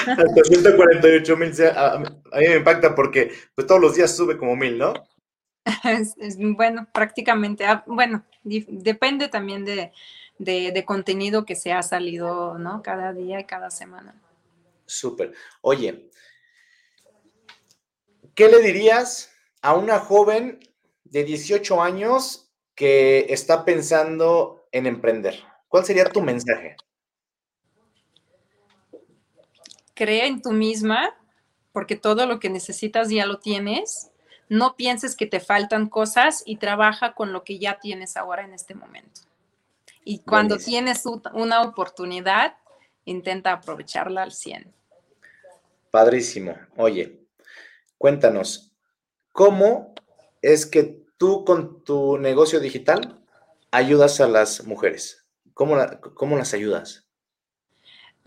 hasta 148 mil. A, mí me impacta porque pues, todos los días sube como mil, ¿no? Es, bueno, prácticamente. Ah, bueno, depende también de, de, contenido que se ha salido, ¿no? Cada día y cada semana. Súper. Oye, ¿qué le dirías a una joven de 18 años que está pensando en emprender? ¿Cuál sería tu mensaje? Cree en tú misma, porque todo lo que necesitas ya lo tienes. No pienses que te faltan cosas y trabaja con lo que ya tienes ahora en este momento. Y cuando tienes una oportunidad, intenta aprovecharla al 100. Padrísimo. Oye, cuéntanos, ¿cómo es que tú con tu negocio digital ayudas a las mujeres? ¿Cómo, cómo las ayudas?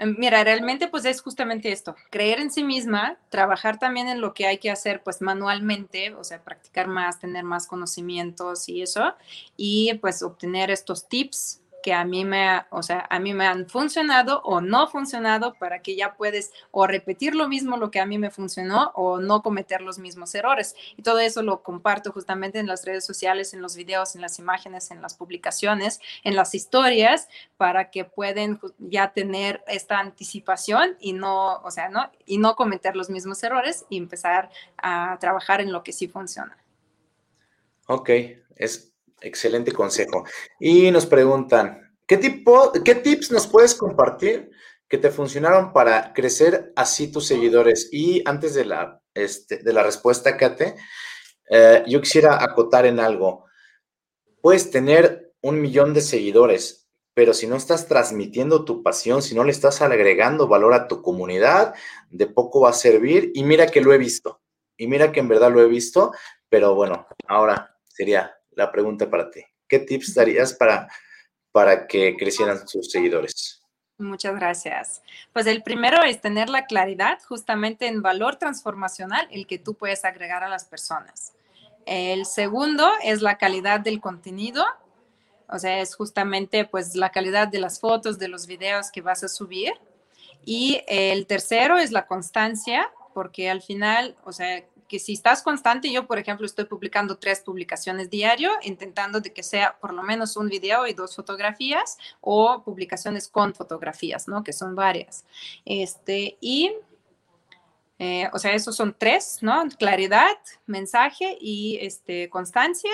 Em, mira, realmente pues es justamente esto, creer en sí misma, trabajar también en lo que hay que hacer pues manualmente, o sea, practicar más, tener más conocimientos y eso, y pues obtener estos tips que a mí me, o sea, a mí me han funcionado o no funcionado para que ya puedes o repetir lo mismo lo que a mí me funcionó o no cometer los mismos errores. Y todo eso lo comparto justamente en las redes sociales, en los videos, en las imágenes, en las publicaciones, en las historias, para que pueden ya tener esta anticipación y no, o sea, no, y no cometer los mismos errores y empezar a trabajar en lo que sí funciona. Ok, es Excelente consejo. Y nos preguntan, ¿qué, tipo, ¿qué tips nos puedes compartir que te funcionaron para crecer así tus seguidores? Y antes de la, este, de la respuesta, Kate, eh, yo quisiera acotar en algo. Puedes tener un millón de seguidores, pero si no estás transmitiendo tu pasión, si no le estás agregando valor a tu comunidad, de poco va a servir. Y mira que lo he visto. Y mira que en verdad lo he visto, pero bueno, ahora sería la pregunta para ti. ¿Qué tips darías para, para que crecieran sus seguidores? Muchas gracias. Pues el primero es tener la claridad justamente en valor transformacional, el que tú puedes agregar a las personas. El segundo es la calidad del contenido, o sea, es justamente pues la calidad de las fotos, de los videos que vas a subir. Y el tercero es la constancia, porque al final, o sea, que si estás constante, yo por ejemplo estoy publicando tres publicaciones diario, intentando de que sea por lo menos un video y dos fotografías o publicaciones con fotografías, ¿no? Que son varias. Este, y, eh, o sea, esos son tres, ¿no? Claridad, mensaje y este, constancia.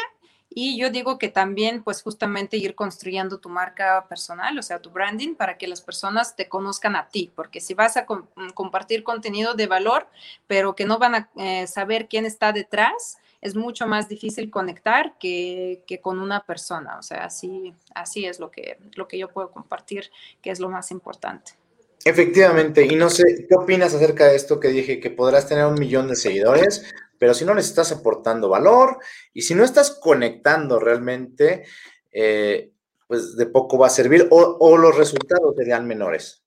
Y yo digo que también, pues justamente ir construyendo tu marca personal, o sea, tu branding, para que las personas te conozcan a ti, porque si vas a mm, compartir contenido de valor, pero que no van a eh, saber quién está detrás, es mucho más difícil conectar que, que, con una persona. O sea, así, así es lo que, lo que yo puedo compartir, que es lo más importante. Efectivamente, y no sé, ¿qué opinas acerca de esto que dije, que podrás tener un millón de seguidores, pero si no les estás aportando valor y si no estás conectando realmente, eh, pues de poco va a servir o, los resultados serían menores.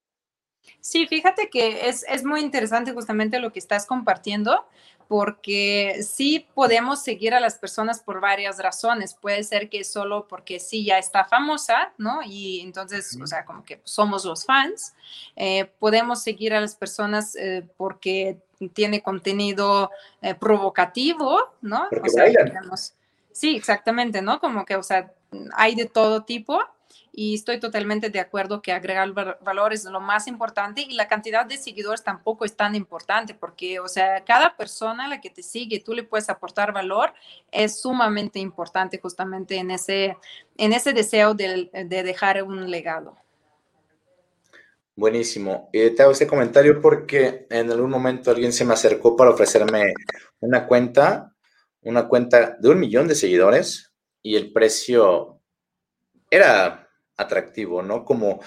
Sí, fíjate que es, es, muy interesante justamente lo que estás compartiendo, porque sí podemos seguir a las personas por varias razones. Puede ser que solo porque sí ya está famosa, ¿no? Y entonces, o sea, como que somos los fans. Eh, podemos seguir a las personas eh, porque tiene contenido eh, provocativo, ¿no? o sea, sí, exactamente, ¿no? Como que, o sea, hay de todo tipo y estoy totalmente de acuerdo que agregar valor es lo más importante y la cantidad de seguidores tampoco es tan importante porque, o sea, cada persona a la que te sigue, tú le puedes aportar valor, es sumamente importante justamente en ese, en ese deseo de, de dejar un legado. Buenísimo. Y te hago ese comentario porque en algún momento alguien se me acercó para ofrecerme una cuenta, una cuenta de un millón de seguidores y el precio era atractivo, ¿no? Como,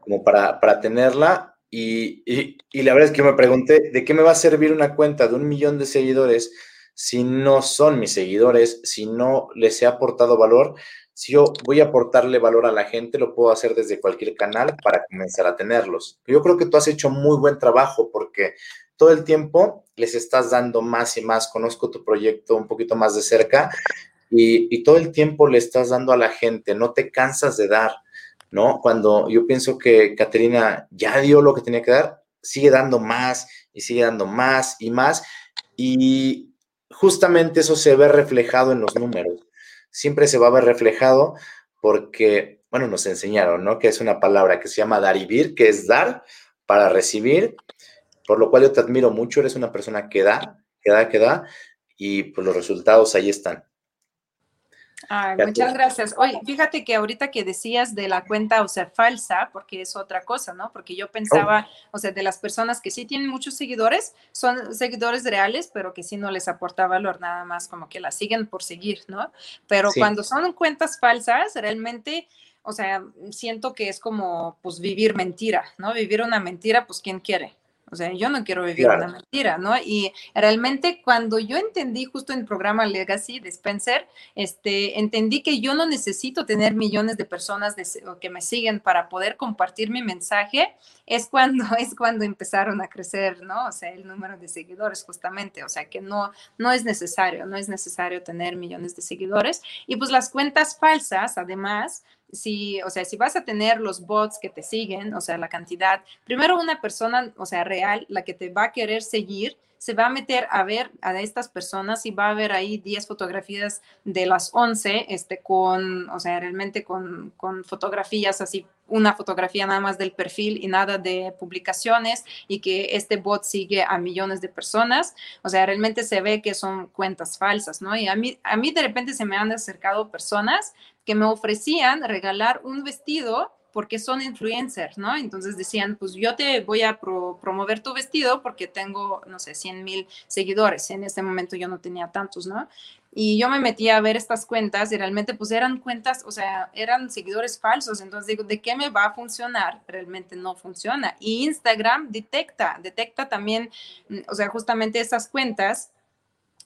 como para, para tenerla. Y, y, la verdad es que me pregunté, ¿de qué me va a servir una cuenta de un millón de seguidores si no son mis seguidores, si no les he aportado valor? Si yo voy a aportarle valor a la gente, lo puedo hacer desde cualquier canal para comenzar a tenerlos. Yo creo que tú has hecho muy buen trabajo porque todo el tiempo les estás dando más y más. Conozco tu proyecto un poquito más de cerca y, todo el tiempo le estás dando a la gente. No te cansas de dar. ¿no? Cuando yo pienso que Caterina ya dio lo que tenía que dar, sigue dando más y sigue dando más y más. Y justamente eso se ve reflejado en los números. Siempre se va a ver reflejado porque, bueno, nos enseñaron, ¿no? Que es una palabra que se llama dar y vir, que es dar para recibir, por lo cual yo te admiro mucho, eres una persona que da, que da, que da, y pues los resultados ahí están muchas gracias. Oye, fíjate que ahorita que decías de la cuenta, o sea, falsa, porque es otra cosa, ¿no? Porque yo pensaba, oh. o sea, de las personas que sí tienen muchos seguidores, son seguidores reales, pero que sí no les aporta valor, nada más como que la siguen por seguir, ¿no? Pero cuando son cuentas falsas, realmente, o sea, siento que es como, pues, vivir mentira, ¿no? Vivir una mentira, pues, ¿quién quiere? O sea, yo no quiero vivir una mentira, ¿no? Y realmente cuando yo entendí justo en el programa Legacy de Spencer, este, entendí que yo no necesito tener millones de personas que me siguen para poder compartir mi mensaje, es cuando, es cuando empezaron a crecer, ¿no? O sea, el número de seguidores justamente, o sea, que no, no es necesario, no es necesario tener millones de seguidores. Y pues las cuentas falsas, además, si, o sea, si vas a tener los bots que te siguen, o sea, la cantidad, primero una persona, o sea, real, la que te va a querer seguir, se va a meter a ver a estas personas y va a ver ahí 10 fotografías de las 11, este, con, o sea, realmente con, con fotografías así, una fotografía nada más del perfil y nada de publicaciones y que este bot sigue a millones de personas. O sea, realmente se ve que son cuentas falsas, ¿no? Y a mí, a mí de repente se me han acercado personas que me ofrecían regalar un vestido porque son influencers, ¿no? Entonces decían, pues yo te voy a promover tu vestido porque tengo, no sé, 100 mil seguidores. En ese momento yo no tenía tantos, ¿no? Y yo me metí a ver estas cuentas y realmente pues eran cuentas, o sea, eran seguidores falsos. Entonces digo, ¿de qué me va a funcionar? Realmente no funciona. Y Instagram detecta, detecta también, mm, o sea, justamente esas cuentas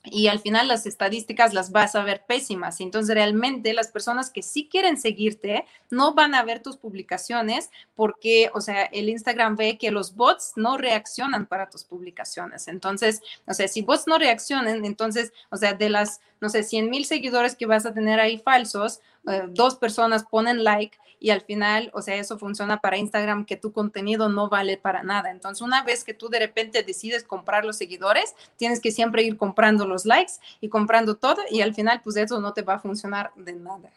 y al final las estadísticas las vas a ver pésimas. Entonces, realmente las personas que sí quieren seguirte no van a ver tus publicaciones porque, o sea, el Instagram ve que los bots no reaccionan para tus publicaciones. Entonces, o sea, si bots no reaccionan, entonces, o sea, de las, no sé, 100 mil seguidores que vas a tener ahí falsos, eh, dos personas ponen like y al final, o sea, eso funciona para Instagram, que tu contenido no vale para nada. Entonces, una vez que tú de repente decides comprar los seguidores, tienes que siempre ir comprando los likes y comprando todo y al final, pues eso no te va a funcionar de nada.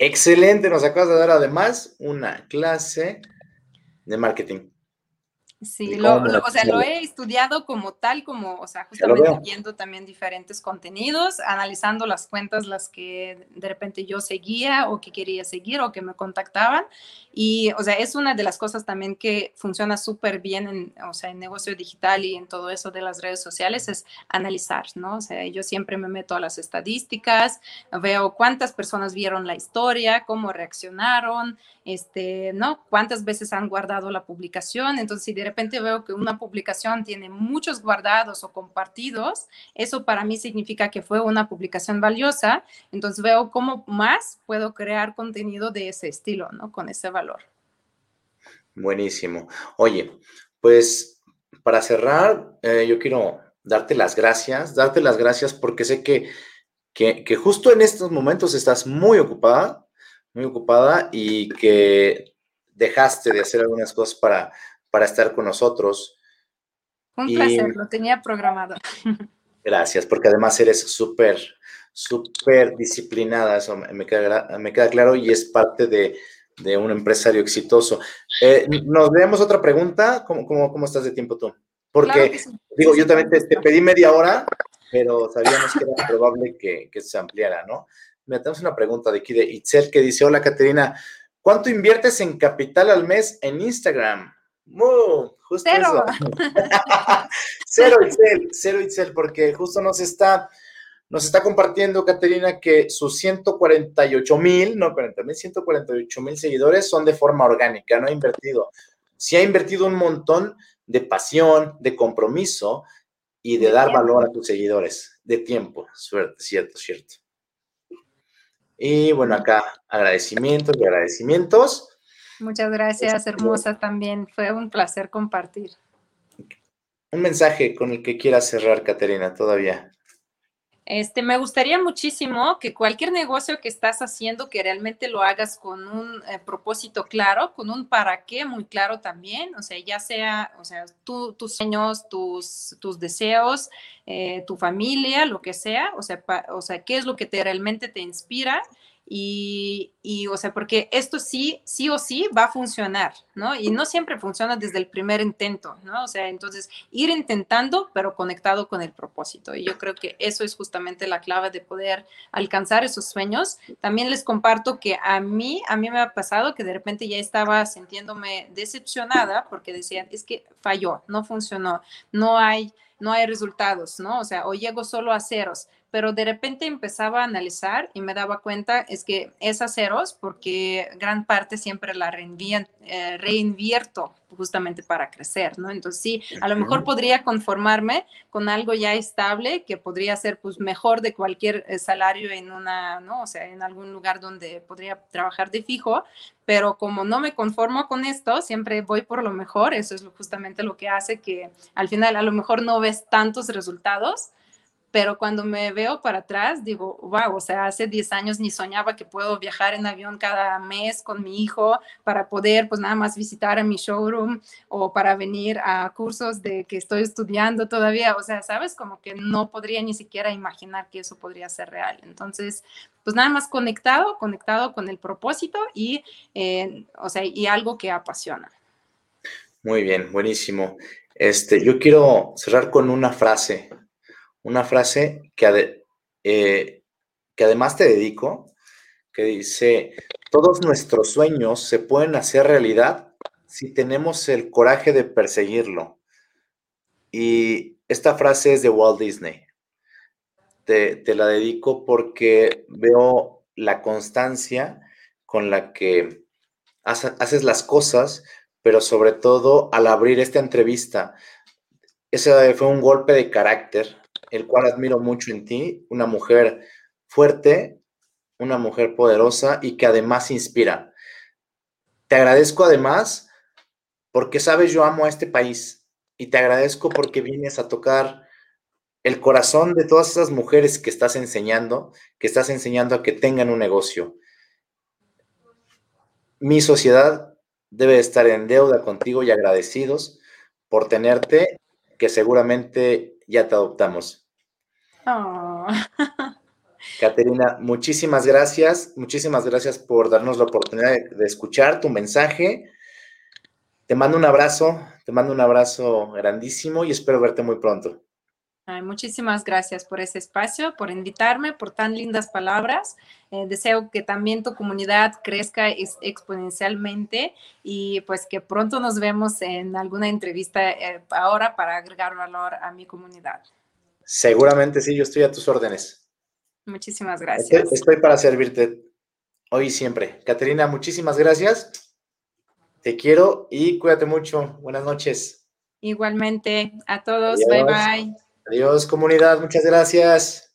Excelente, nos acabas de dar además una clase de marketing. Sí, lo, o sea, lo he estudiado como tal, como, o sea, justamente viendo también diferentes contenidos, analizando las cuentas, las que de repente yo seguía o que quería seguir o que me contactaban. Y, o sea, es una de las cosas también que funciona súper bien en, o sea, en negocio digital y en todo eso de las redes sociales, es analizar, ¿no? O sea, yo siempre me meto a las estadísticas, veo cuántas personas vieron la historia, cómo reaccionaron, este, ¿no? Cuántas veces han guardado la publicación. Entonces, si de repente veo que una publicación tiene muchos guardados o compartidos, eso para mí significa que fue una publicación valiosa. Entonces, veo cómo más puedo crear contenido de ese estilo, ¿no? Con ese valor. Buenísimo. Oye, pues para cerrar, eh, yo quiero darte las gracias, darte las gracias porque sé que, que, que justo en estos momentos estás muy ocupada, muy ocupada y que dejaste de hacer algunas cosas para, para estar con nosotros. Un placer, lo tenía programado. Gracias, porque además eres súper, súper disciplinada, eso me queda, me queda claro y es parte de, de un empresario exitoso. Eh, nos vemos otra pregunta, ¿Cómo, cómo, cómo estás de tiempo tú? Porque, digo, yo también te, pedí media hora, pero sabíamos que era probable que, que se ampliara, ¿no? Me tenemos una pregunta de aquí de Itzel que dice, hola Caterina, ¿cuánto inviertes en capital al mes en Instagram? Justo cero. cero Itzel, cero Itzel, porque justo nos está, nos está compartiendo Caterina que sus 148 mil, no 40 mil, 148 mil seguidores son de forma orgánica, no ha invertido. Sí ha invertido un montón de pasión, de compromiso y de dar valor a tus seguidores, de tiempo, suerte, cierto, cierto. Y bueno, acá agradecimientos y agradecimientos. Muchas gracias, hermosa también. Fue un placer compartir. Un mensaje con el que quieras cerrar, Caterina, todavía. Este, me gustaría muchísimo que cualquier negocio que estás haciendo, que realmente lo hagas con un eh, propósito claro, con un para qué muy claro también, o sea, ya sea, o sea, tus sueños, tus, tus deseos, eh, tu familia, lo que sea, o sea, o sea, qué es lo que te realmente te inspira y, o sea, porque esto sí, sí o sí va a funcionar, ¿no? Y no siempre funciona desde el primer intento, ¿no? O sea, entonces ir intentando, pero conectado con el propósito. Y yo creo que eso es justamente la clave de poder alcanzar esos sueños. También les comparto que a mí, a mí me ha pasado que de repente ya estaba sintiéndome decepcionada porque decían, es que falló, no funcionó, no hay no hay resultados, ¿no? O sea, o llego solo a ceros, pero de repente empezaba a analizar y me daba cuenta es que es ceros porque gran parte siempre la eh, reinvierto justamente para crecer, ¿no? Entonces sí, a lo mejor podría conformarme con algo ya estable que podría ser pues mejor de cualquier eh, salario en una, ¿no? O sea, en algún lugar donde podría trabajar de fijo, pero como no me conformo con esto, siempre voy por lo mejor, eso es justamente lo que hace que al final a lo mejor no ves tantos resultados, pero cuando me veo para atrás, digo, wow, o sea, hace 10 años ni soñaba que puedo viajar en avión cada mes con mi hijo para poder, pues nada más visitar a mi showroom o para venir a cursos de que estoy estudiando todavía, o sea, sabes, como que no podría ni siquiera imaginar que eso podría ser real. Entonces, pues nada más conectado, conectado con el propósito y, eh, o sea, y algo que apasiona. Muy bien, buenísimo. Este, yo quiero cerrar con una frase una frase que, eh, que además te dedico, que dice, todos nuestros sueños se pueden hacer realidad si tenemos el coraje de perseguirlo. Y esta frase es de Walt Disney. Te, la dedico porque veo la constancia con la que haces las cosas, pero sobre todo al abrir esta entrevista, ese fue un golpe de carácter el cual admiro mucho en ti, una mujer fuerte, una mujer poderosa y que además inspira. Te agradezco además porque sabes yo amo a este país y te agradezco porque vienes a tocar el corazón de todas esas mujeres que estás enseñando, que estás enseñando a que tengan un negocio. Mi sociedad debe estar en deuda contigo y agradecidos por tenerte, que seguramente ya te adoptamos. Oh. Caterina, muchísimas gracias, muchísimas gracias por darnos la oportunidad de, escuchar tu mensaje. Te mando un abrazo, te mando un abrazo grandísimo y espero verte muy pronto. Muchísimas gracias por ese espacio, por invitarme, por tan lindas palabras. Eh, deseo que también tu comunidad crezca exponencialmente y pues que pronto nos vemos en alguna entrevista eh, ahora para agregar valor a mi comunidad. Seguramente sí, yo estoy a tus órdenes. Muchísimas gracias. Estoy, para servirte hoy y siempre. Caterina, muchísimas gracias. Te quiero y cuídate mucho. Buenas noches. Igualmente, a todos. Bye bye. Adiós, comunidad. Muchas gracias.